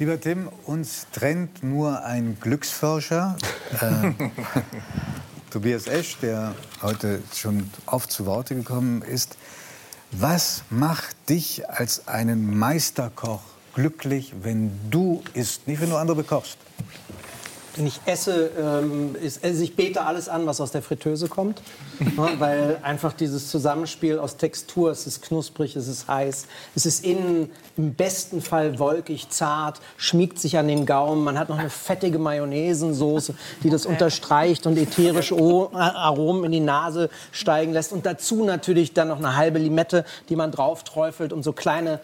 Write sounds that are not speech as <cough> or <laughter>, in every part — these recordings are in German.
Lieber Tim, uns trennt nur ein Glücksforscher, <laughs> äh, Tobias Esch, der heute schon oft zu Worte gekommen ist. Was macht dich als einen Meisterkoch glücklich, wenn du isst, nicht wenn du andere bekochst? Ich esse, ähm, ist, also ich bete alles an, was aus der Fritteuse kommt. <laughs> ja, weil einfach dieses Zusammenspiel aus Textur, es ist knusprig, es ist heiß, es ist innen im besten Fall wolkig, zart, schmiegt sich an den Gaumen. Man hat noch eine fettige Mayonnaisensoße, die das unterstreicht und ätherische Aromen in die Nase steigen lässt. Und dazu natürlich dann noch eine halbe Limette, die man drauf träufelt, um so kleine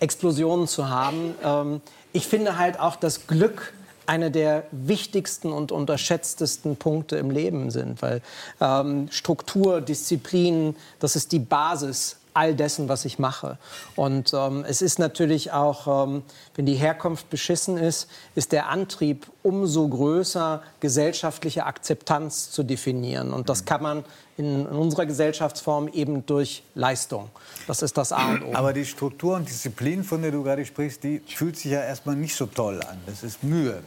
Explosionen zu haben. Ähm, ich finde halt auch das Glück eine der wichtigsten und unterschätztesten Punkte im Leben sind, weil ähm, Struktur, Disziplin, das ist die Basis all dessen, was ich mache. Und ähm, es ist natürlich auch, ähm, wenn die Herkunft beschissen ist, ist der Antrieb umso größer, gesellschaftliche Akzeptanz zu definieren. Und das kann man in, in unserer Gesellschaftsform eben durch Leistung. Das ist das A und O. Aber die Struktur und Disziplin, von der du gerade sprichst, die fühlt sich ja erstmal nicht so toll an. Das ist Mühe.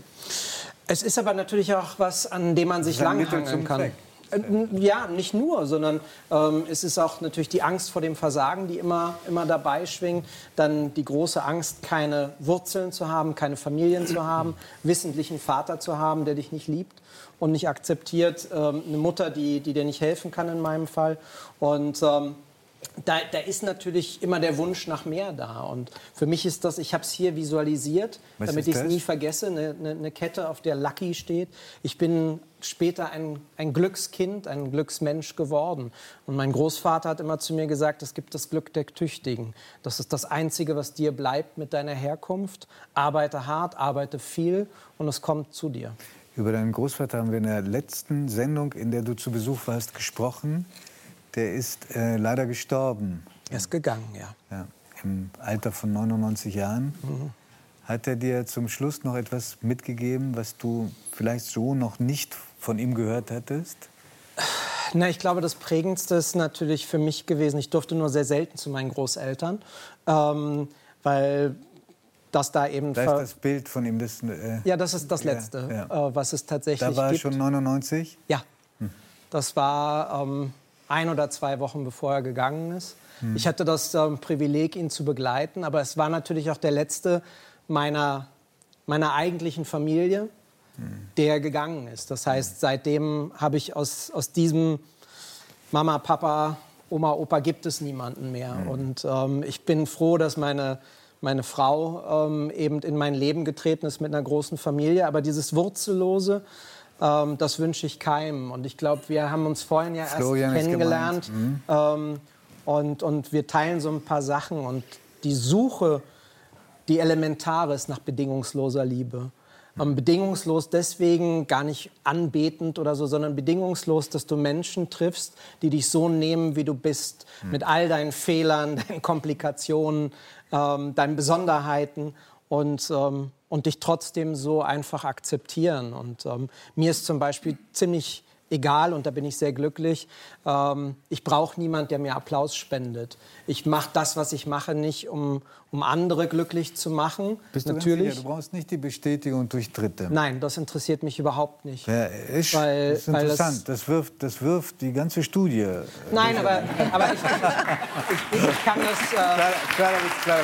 Es ist aber natürlich auch was, an dem man sich langhangeln kann. Zweck. Äh, ja, nicht nur, sondern ähm, es ist auch natürlich die Angst vor dem Versagen, die immer, immer dabei schwingt. Dann die große Angst, keine Wurzeln zu haben, keine Familien zu haben, <clears throat> wissentlichen Vater zu haben, der dich nicht liebt und nicht akzeptiert. Ähm, eine Mutter, die, die dir nicht helfen kann in meinem Fall. Und ähm, da, da, ist natürlich immer der Wunsch nach mehr da. Und für mich ist das, ich habe es hier visualisiert, Was damit ich es nie vergesse, eine, eine, eine, Kette, auf der Lucky steht. Ich bin später ein, ein Glückskind, ein Glücksmensch geworden. Und mein Großvater hat immer zu mir gesagt, es gibt das Glück der Tüchtigen. Das ist das Einzige, was dir bleibt mit deiner Herkunft. Arbeite hart, arbeite viel und es kommt zu dir. Über deinen Großvater haben wir in der letzten Sendung, in der du zu Besuch warst, gesprochen der ist äh, leider gestorben. Er ist gegangen, ja. ja. Im Alter von 99 Jahren. Mhm. Hat er dir zum Schluss noch etwas mitgegeben, was du vielleicht so noch nicht von ihm gehört hattest? Na, ich glaube, das Prägendste ist natürlich für mich gewesen, ich durfte nur sehr selten zu meinen Großeltern, ähm, weil das da eben... Da ist das Bild von ihm. Das, äh, ja, das ist das Letzte, ja, ja. Äh, was es tatsächlich gibt. Da war er schon 99? Ja, hm. das war... Ähm, ein oder zwei Wochen bevor er gegangen ist. Hm. Ich hatte das ähm, Privileg, ihn zu begleiten, aber es war natürlich auch der letzte meiner, meiner eigentlichen Familie, hm. der gegangen ist. Das heißt, seitdem habe ich aus, aus diesem Mama, Papa, Oma, Opa gibt es niemanden mehr. Hm. Und ähm, ich bin froh, dass meine, meine Frau ähm, eben in mein Leben getreten ist mit einer großen Familie. Aber dieses Wurzellose, ähm, das wünsche ich keinem. Und ich glaube, wir haben uns vorhin ja Florian erst kennengelernt. Mhm. Ähm, und, und wir teilen so ein paar Sachen. Und die Suche, die elementare ist nach bedingungsloser Liebe. Ähm, bedingungslos deswegen gar nicht anbetend oder so, sondern bedingungslos, dass du Menschen triffst, die dich so nehmen, wie du bist, mhm. mit all deinen Fehlern, <laughs> deinen Komplikationen, ähm, deinen Besonderheiten und ähm, und dich trotzdem so einfach akzeptieren. Und ähm, mir ist zum Beispiel ziemlich egal und da bin ich sehr glücklich. Ähm, ich brauche niemand, der mir Applaus spendet. Ich mache das, was ich mache, nicht um, um andere glücklich zu machen. Bist du Natürlich. Du brauchst nicht die Bestätigung durch Dritte. Nein, das interessiert mich überhaupt nicht. Ja, ist, weil, das ist interessant. Das, das, wirft, das wirft die ganze Studie. Äh, Nein, aber, aber ich, ich, ich, kann das. Äh, klar, klar, klar,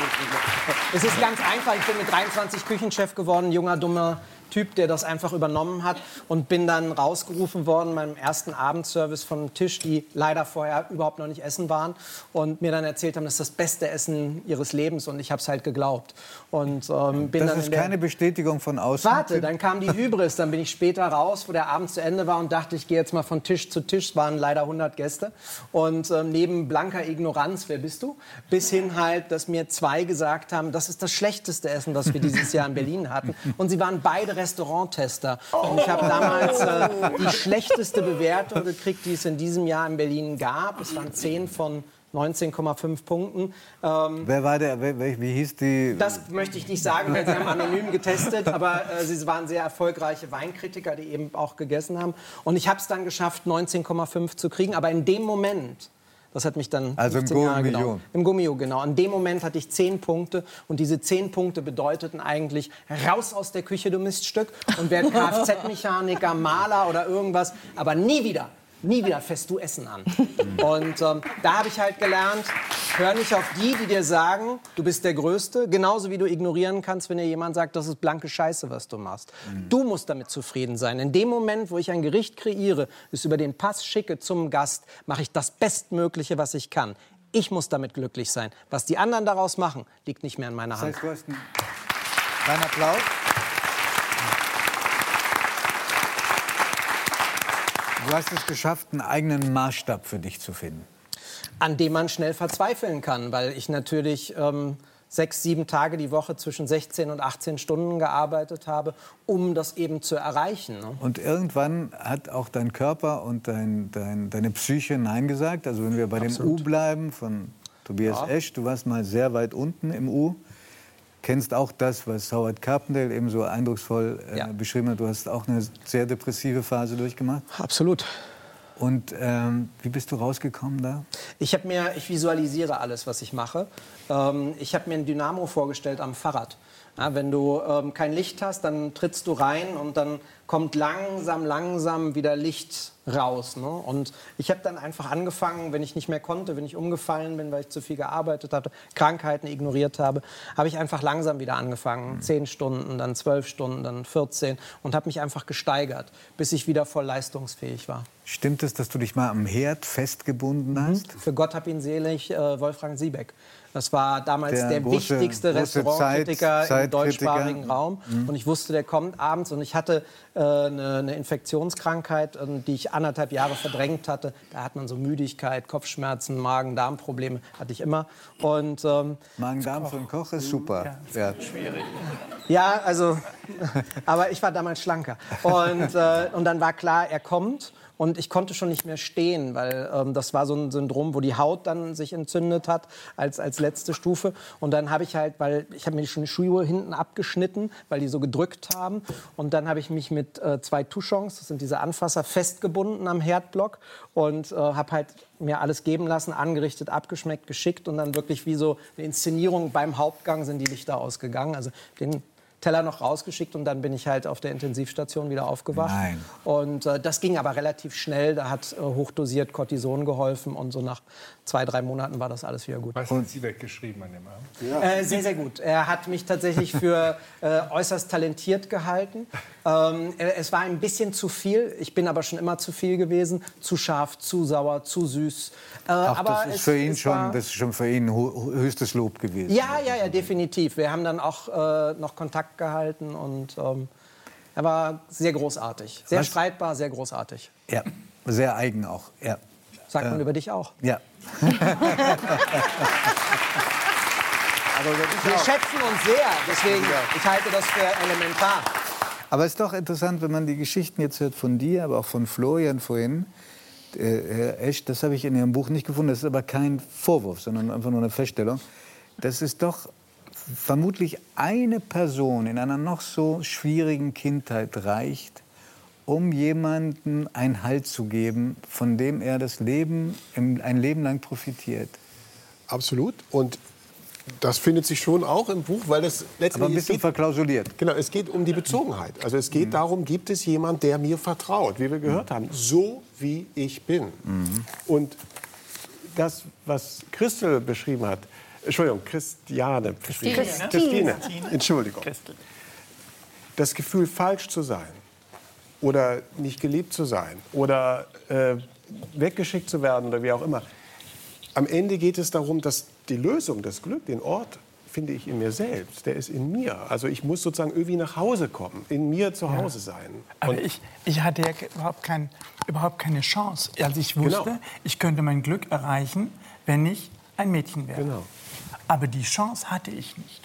es ist ganz einfach. Ich bin mit 23 Küchenchef geworden, junger, dummer Typ, der das einfach übernommen hat und bin dann rausgerufen worden meinem ersten Abendservice vom Tisch, die leider vorher überhaupt noch nicht essen waren und mir dann erzählt haben, das ist das beste Essen ihres Lebens und ich habe es halt geglaubt. Und, ähm, bin das dann ist keine Bestätigung von außen? Warte, dann kam die Hybris, dann bin ich später raus, wo der Abend zu Ende war und dachte, ich gehe jetzt mal von Tisch zu Tisch, es waren leider 100 Gäste und ähm, neben blanker Ignoranz, wer bist du, bis hin halt, dass mir zwei gesagt haben, das ist das schlechteste Essen, das wir dieses Jahr in Berlin hatten und sie waren beide Restauranttester. Und ich habe damals äh, die schlechteste Bewertung gekriegt, die es in diesem Jahr in Berlin gab. Es waren 10 von 19,5 Punkten. Ähm, Wer war der? Wie hieß die? Das möchte ich nicht sagen, weil sie haben anonym getestet, aber äh, sie waren sehr erfolgreiche Weinkritiker, die eben auch gegessen haben. Und ich habe es dann geschafft, 19,5 zu kriegen. Aber in dem Moment Das hat mich dann also im Jahre Gummio. Genau, Im Gummio, genau. An dem Moment hatte ich zehn Punkte und diese zehn Punkte bedeuteten eigentlich raus aus der Küche, du Miststück und werd <laughs> Kfz-Mechaniker, Maler oder irgendwas, aber nie wieder nie wieder fässt du Essen an. Und ähm, da habe ich halt gelernt, hör nicht auf die, die dir sagen, du bist der Größte, genauso wie du ignorieren kannst, wenn dir jemand sagt, das ist blanke Scheiße, was du machst. Mhm. Du musst damit zufrieden sein. In dem Moment, wo ich ein Gericht kreiere, es über den Pass schicke zum Gast, mache ich das Bestmögliche, was ich kann. Ich muss damit glücklich sein. Was die anderen daraus machen, liegt nicht mehr in meiner Hand. Das heißt, du hast einen Applaus. Du hast es geschafft, einen eigenen Maßstab für dich zu finden. An dem man schnell verzweifeln kann, weil ich natürlich ähm, sechs, sieben Tage die Woche zwischen 16 und 18 Stunden gearbeitet habe, um das eben zu erreichen. Ne? Und irgendwann hat auch dein Körper und dein, dein, deine Psyche Nein gesagt. Also wenn wir bei Absolut. dem U bleiben von Tobias ja. Esch, du warst mal sehr weit unten im U kennst auch das, was Howard Carpendale eben so eindrucksvoll äh, ja. beschrieben hat. Du hast auch eine sehr depressive Phase durchgemacht. Absolut. Und ähm, wie bist du rausgekommen da? Ich habe mir, ich visualisiere alles, was ich mache. Ähm, ich habe mir ein Dynamo vorgestellt am Fahrrad. Ja, wenn du ähm, kein Licht hast, dann trittst du rein und dann kommt langsam, langsam wieder Licht raus. Ne? Und ich habe dann einfach angefangen, wenn ich nicht mehr konnte, wenn ich umgefallen bin, weil ich zu viel gearbeitet hatte, Krankheiten ignoriert habe, habe ich einfach langsam wieder angefangen. Mhm. Zehn Stunden, dann zwölf Stunden, dann 14 und habe mich einfach gesteigert, bis ich wieder voll leistungsfähig war. Stimmt es, dass du dich mal am Herd festgebunden mhm. hast? Mhm. Für Gott hab ihn selig, äh, Wolfgang Siebeck. Das war damals der, der große, wichtigste Restaurantkritiker Zeit, im deutschsprachigen Raum. Mhm. Und ich wusste, der kommt abends. Und ich hatte äh, eine, eine, Infektionskrankheit, äh, die ich anderthalb Jahre verdrängt hatte. Da hat man so Müdigkeit, Kopfschmerzen, Magen-Darm-Probleme. Hatte ich immer. Und, ähm, Magen-Darm für einen Koch ist super. Ja, ja. schwierig. Ja, also, <laughs> aber ich war damals schlanker. Und, äh, und dann war klar, er kommt. Und ich konnte schon nicht mehr stehen, weil ähm, das war so ein Syndrom, wo die Haut dann sich entzündet hat als, als letzte Stufe. Und dann habe ich halt, weil ich habe mir schon die Schuhe hinten abgeschnitten, weil die so gedrückt haben. Und dann habe ich mich mit äh, zwei Touchons, das sind diese Anfasser, festgebunden am Herdblock und äh, habe halt mir alles geben lassen, angerichtet, abgeschmeckt, geschickt und dann wirklich wie so eine Inszenierung beim Hauptgang sind die Lichter ausgegangen. Also den Teller noch rausgeschickt und dann bin ich halt auf der Intensivstation wieder aufgewacht. Nein. Und äh, das ging aber relativ schnell. Da hat äh, hochdosiert Cortison geholfen und so nach zwei, drei Monaten war das alles wieder gut. Was hat Sie weggeschrieben an dem Abend? Ja. Äh, sehr, sehr gut. Er hat mich tatsächlich für äh, äußerst talentiert gehalten. Ähm, es war ein bisschen zu viel. Ich bin aber schon immer zu viel gewesen. Zu scharf, zu sauer, zu süß. Äh, Ach, aber das ist, es, für ihn schon, das ist schon für ihn höchstes Lob gewesen. Ja, ja, ja, definitiv. Wir haben dann auch äh, noch Kontakt gehalten und ähm, er war sehr großartig. Sehr Was? streitbar, sehr großartig. Ja, sehr eigen auch. Ja. Sagt man äh, über dich auch. Ja. <laughs> wir schätzen uns sehr, deswegen ich halte das für elementar. Aber es ist doch interessant, wenn man die Geschichten jetzt hört von dir, aber auch von Florian vorhin. Äh, Herr Esch, das habe ich in Ihrem Buch nicht gefunden. Das ist aber kein Vorwurf, sondern einfach nur eine Feststellung. Das ist doch vermutlich eine Person in einer noch so schwierigen Kindheit reicht, um jemandem einen Halt zu geben, von dem er das Leben, ein Leben lang profitiert. Absolut. Und das findet sich schon auch im Buch, weil das letztendlich. Aber ein bisschen geht, verklausuliert. Genau, es geht um die Bezogenheit. Also es geht mhm. darum, gibt es jemanden, der mir vertraut, wie wir gehört mhm. haben, so wie ich bin. Mhm. Und das, was Christel beschrieben hat, Entschuldigung, Christiane. Christine. Christine. Christine. Entschuldigung. Christel. Das Gefühl, falsch zu sein oder nicht geliebt zu sein oder äh, weggeschickt zu werden oder wie auch immer. Am Ende geht es darum, dass die Lösung, das Glück, den Ort finde ich in mir selbst. Der ist in mir. Also ich muss sozusagen irgendwie nach Hause kommen, in mir zu Hause sein. Aber ich, ich hatte ja überhaupt, kein, überhaupt keine Chance. Also ich wusste, genau. ich könnte mein Glück erreichen, wenn ich ein Mädchen wäre. Genau. Aber die Chance hatte ich nicht.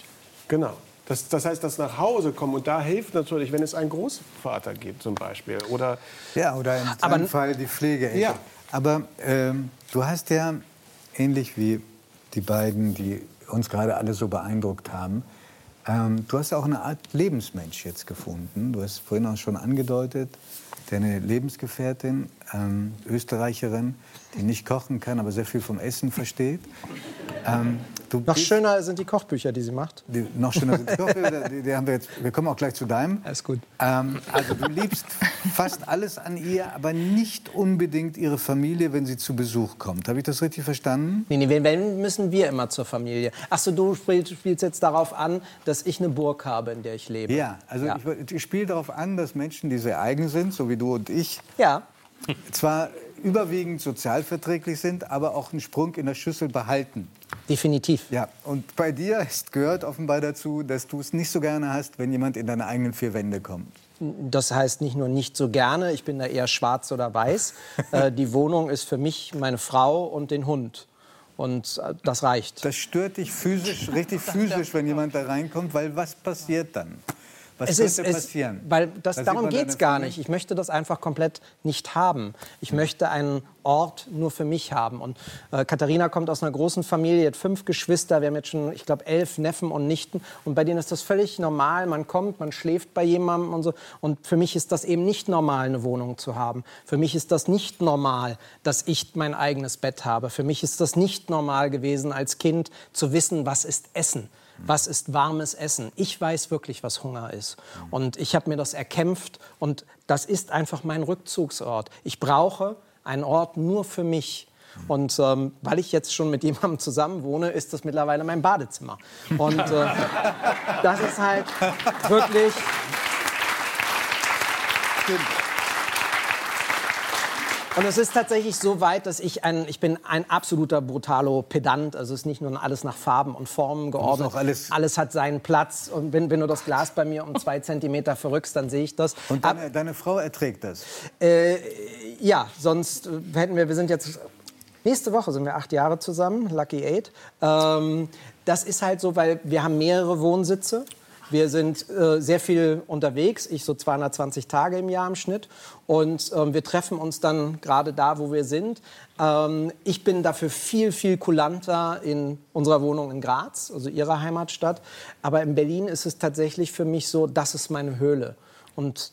Genau. Das, das, heißt, das nach Hause kommen und da hilft natürlich, wenn es einen Großvater gibt zum Beispiel oder ja oder in diesem Fall die Pflege. Ja. Aber ähm, du hast ja ähnlich wie die beiden, die uns gerade alle so beeindruckt haben, Ähm, du hast auch eine Art Lebensmensch jetzt gefunden. Du hast vorhin auch schon angedeutet, deine Lebensgefährtin, ähm, Österreicherin, die nicht kochen kann, aber sehr viel vom Essen versteht. Ähm, noch schöner sind die Kochbücher, die sie macht. Die, noch schöner sind die Kochbücher. die, die haben wir, jetzt, wir kommen auch gleich zu deinem. Alles gut. Ähm, also du liebst fast alles an ihr, aber nicht unbedingt ihre Familie, wenn sie zu Besuch kommt. Habe ich das richtig verstanden? Nee, nee, wenn müssen wir immer zur Familie. Achso, du spielst, spielst jetzt darauf an, dass ich eine Burg habe, in der ich lebe. Ja, also ja. ich, ich spiele darauf an, dass Menschen, die sehr eigen sind, so wie du und ich, ja. zwar überwiegend sozialverträglich sind, aber auch einen Sprung in der Schüssel behalten. Definitiv. Ja, und bei dir ist, gehört offenbar dazu, dass du es nicht so gerne hast, wenn jemand in deine eigenen vier Wände kommt. Das heißt nicht nur nicht so gerne, ich bin da eher schwarz oder weiß. <laughs> äh, die Wohnung ist für mich meine Frau und den Hund. Und äh, das reicht. Das stört dich physisch, richtig physisch, wenn jemand da reinkommt, weil was passiert dann? Was es könnte ist, passieren? Es, weil das, darum geht es gar nicht. Ich möchte das einfach komplett nicht haben. Ich möchte einen Ort nur für mich haben. Und äh, Katharina kommt aus einer großen Familie, hat fünf Geschwister. Wir haben jetzt schon, ich glaube, elf Neffen und Nichten. Und bei denen ist das völlig normal. Man kommt, man schläft bei jemandem und so. Und für mich ist das eben nicht normal, eine Wohnung zu haben. Für mich ist das nicht normal, dass ich mein eigenes Bett habe. Für mich ist das nicht normal gewesen, als Kind zu wissen, was ist Essen was ist warmes Essen. Ich weiß wirklich, was Hunger ist. Und ich habe mir das erkämpft und das ist einfach mein Rückzugsort. Ich brauche einen Ort nur für mich. Und ähm, weil ich jetzt schon mit <laughs> jemandem zusammen wohne, ist das mittlerweile mein Badezimmer. Und äh, <laughs> das ist halt wirklich. Stimmt. Und es ist tatsächlich so weit, dass ich ein, ich bin ein absoluter Brutalo-Pedant. Also es ist nicht nur alles nach Farben und Formen geordnet. Alles, alles, hat seinen Platz. Und wenn, wenn, du das Glas bei mir um zwei <laughs> Zentimeter verrückst, dann sehe ich das. Und deine, Ab, deine Frau erträgt das? Äh, ja, sonst hätten wir, wir sind jetzt Nächste Woche sind wir acht Jahre zusammen, Lucky Eight. Ähm, das ist halt so, weil wir haben mehrere Wohnsitze. Wir sind äh, sehr viel unterwegs, ich so 220 Tage im Jahr im Schnitt. Und ähm, wir treffen uns dann gerade da, wo wir sind. Ähm, ich bin dafür viel, viel kulanter in unserer Wohnung in Graz, also ihrer Heimatstadt. Aber in Berlin ist es tatsächlich für mich so, das ist meine Höhle. Und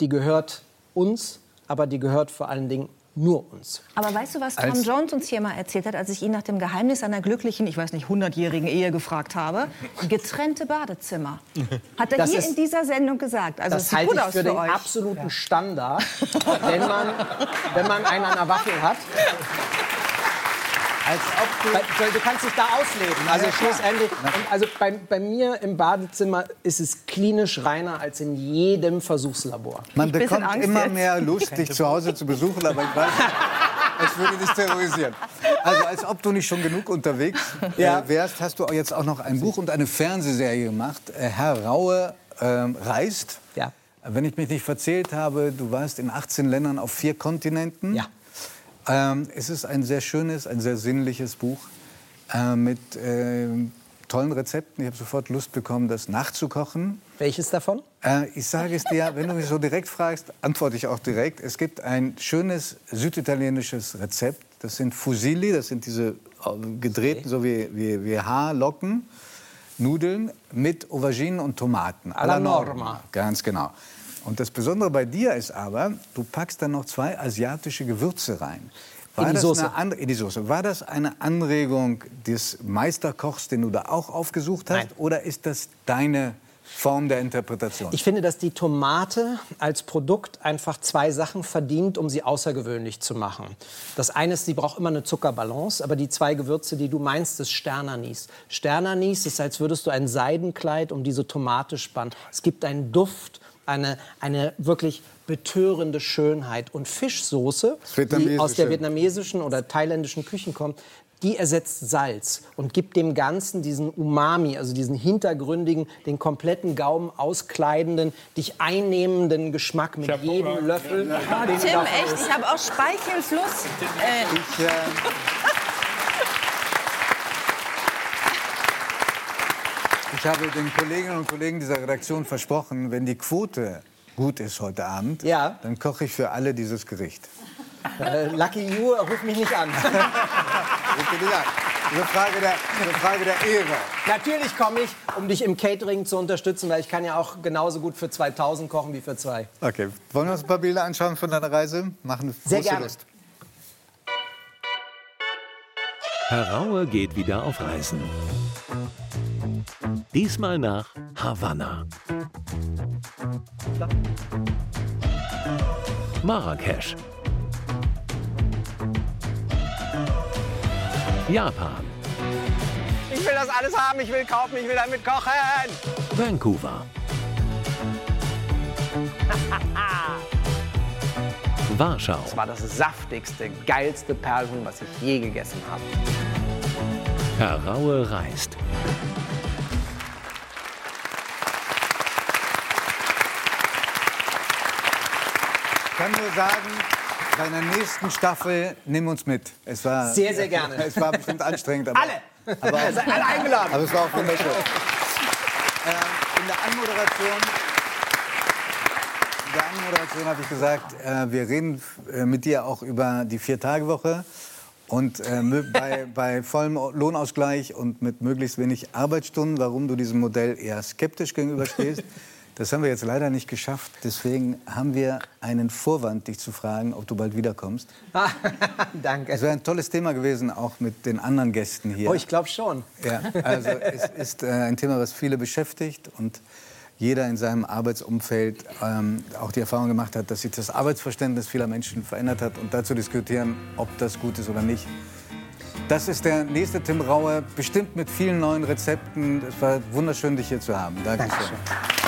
die gehört uns, aber die gehört vor allen Dingen nur uns. Aber weißt du, was Tom als Jones uns hier mal erzählt hat, als ich ihn nach dem Geheimnis einer glücklichen, ich weiß nicht, 100-jährigen Ehe gefragt habe? Getrennte Badezimmer. Hat er das hier ist, in dieser Sendung gesagt. Also das halte ich für, für den euch. absoluten Standard, wenn man, wenn man einen an der Waffel hat. Als ob du, du kannst dich da ausleben. Also ja, schlussendlich. also bei, bei, mir im Badezimmer ist es klinisch reiner als in jedem Versuchslabor. Man bekommt immer jetzt. mehr Lust, dich zu Hause zu besuchen, aber ich weiß, es würde dich terrorisieren. Also als ob du nicht schon genug unterwegs äh, ja. wärst, hast du jetzt auch noch ein Buch und eine Fernsehserie gemacht. Äh, Herr Raue äh, reist. Ja. Wenn ich mich nicht verzählt habe, du warst in 18 Ländern auf vier Kontinenten. Ja. Ähm, es ist ein sehr schönes, ein sehr sinnliches Buch äh, mit äh, tollen Rezepten. Ich habe sofort Lust bekommen, das nachzukochen. Welches davon? Äh, ich sage es dir, wenn du mich so direkt fragst, antworte ich auch direkt. Es gibt ein schönes süditalienisches Rezept. Das sind Fusilli, das sind diese äh, gedrehten, so wie, wie, wie Haarlocken, Nudeln mit Auberginen und Tomaten. Alla norma. Ganz genau. Und das Besondere bei dir ist aber, du packst dann noch zwei asiatische Gewürze rein. War in die, Soße. in die Soße. War das eine Anregung des Meisterkochs, den du da auch aufgesucht hast? Nein. Oder ist das deine Form der Interpretation? Ich finde, dass die Tomate als Produkt einfach zwei Sachen verdient, um sie außergewöhnlich zu machen. Das eine ist, sie braucht immer eine Zuckerbalance, aber die zwei Gewürze, die du meinst, ist Sternanis. Sternanis ist, als würdest du ein Seidenkleid um diese Tomate spannen. Es gibt einen Duft eine, eine wirklich betörende Schönheit. Und Fischsoße, die aus der vietnamesischen oder thailändischen Küche kommt, die ersetzt Salz und gibt dem Ganzen diesen Umami, also diesen hintergründigen, den kompletten Gaumen auskleidenden, dich einnehmenden Geschmack mit jedem Hunger. Löffel. Ja. Tim, echt, ich habe auch Speichelfluss. Äh. Ich, äh Ich habe den Kolleginnen und Kollegen dieser Redaktion versprochen, wenn die Quote gut ist heute Abend, ja. dann koche ich für alle dieses Gericht. Äh, Lucky You, ruf mich nicht an. <laughs> eine, Frage der, eine Frage der Ehre. Natürlich komme ich, um dich im Catering zu unterstützen, weil ich kann ja auch genauso gut für 2000 kochen wie für zwei. Okay, wollen wir uns ein paar Bilder anschauen von deiner Reise? Machen Sehr gerne. Lust. Herr Raue geht wieder auf Reisen. Diesmal nach Havanna. Marrakesch. Japan. Ich will das alles haben, ich will kaufen, ich will damit kochen. Vancouver. <laughs> Warschau. Das war das saftigste, geilste Perlhuhn, was ich je gegessen habe. Herr Raue reist. Kann nur sagen, bei der nächsten Staffel nimm uns mit. Es war sehr, sehr gerne. <laughs> Es war bestimmt anstrengend. Aber, alle! Aber, <laughs> alle eingeladen. Aber es war auch wunderschön. <laughs> ähm, in der Anmoderation in der Anmoderation habe ich gesagt, äh, wir reden äh, mit dir auch über die Vier-Tage-Woche. Und äh, bei, bei vollem Lohnausgleich und mit möglichst wenig Arbeitsstunden, warum du diesem Modell eher skeptisch gegenüberstehst. Das haben wir jetzt leider nicht geschafft. Deswegen haben wir einen Vorwand, dich zu fragen, ob du bald wiederkommst. <laughs> Danke. Es wäre ein tolles Thema gewesen, auch mit den anderen Gästen hier. Oh, ich glaube schon. Ja, also <laughs> es ist äh, ein Thema, was viele beschäftigt und jeder in seinem Arbeitsumfeld ähm, auch die Erfahrung gemacht hat, dass sich das Arbeitsverständnis vieler Menschen verändert hat und dazu diskutieren, ob das gut ist oder nicht. Das ist der nächste Tim Raue, bestimmt mit vielen neuen Rezepten. Es war wunderschön, dich hier zu haben. Dankeschön. Dankeschön.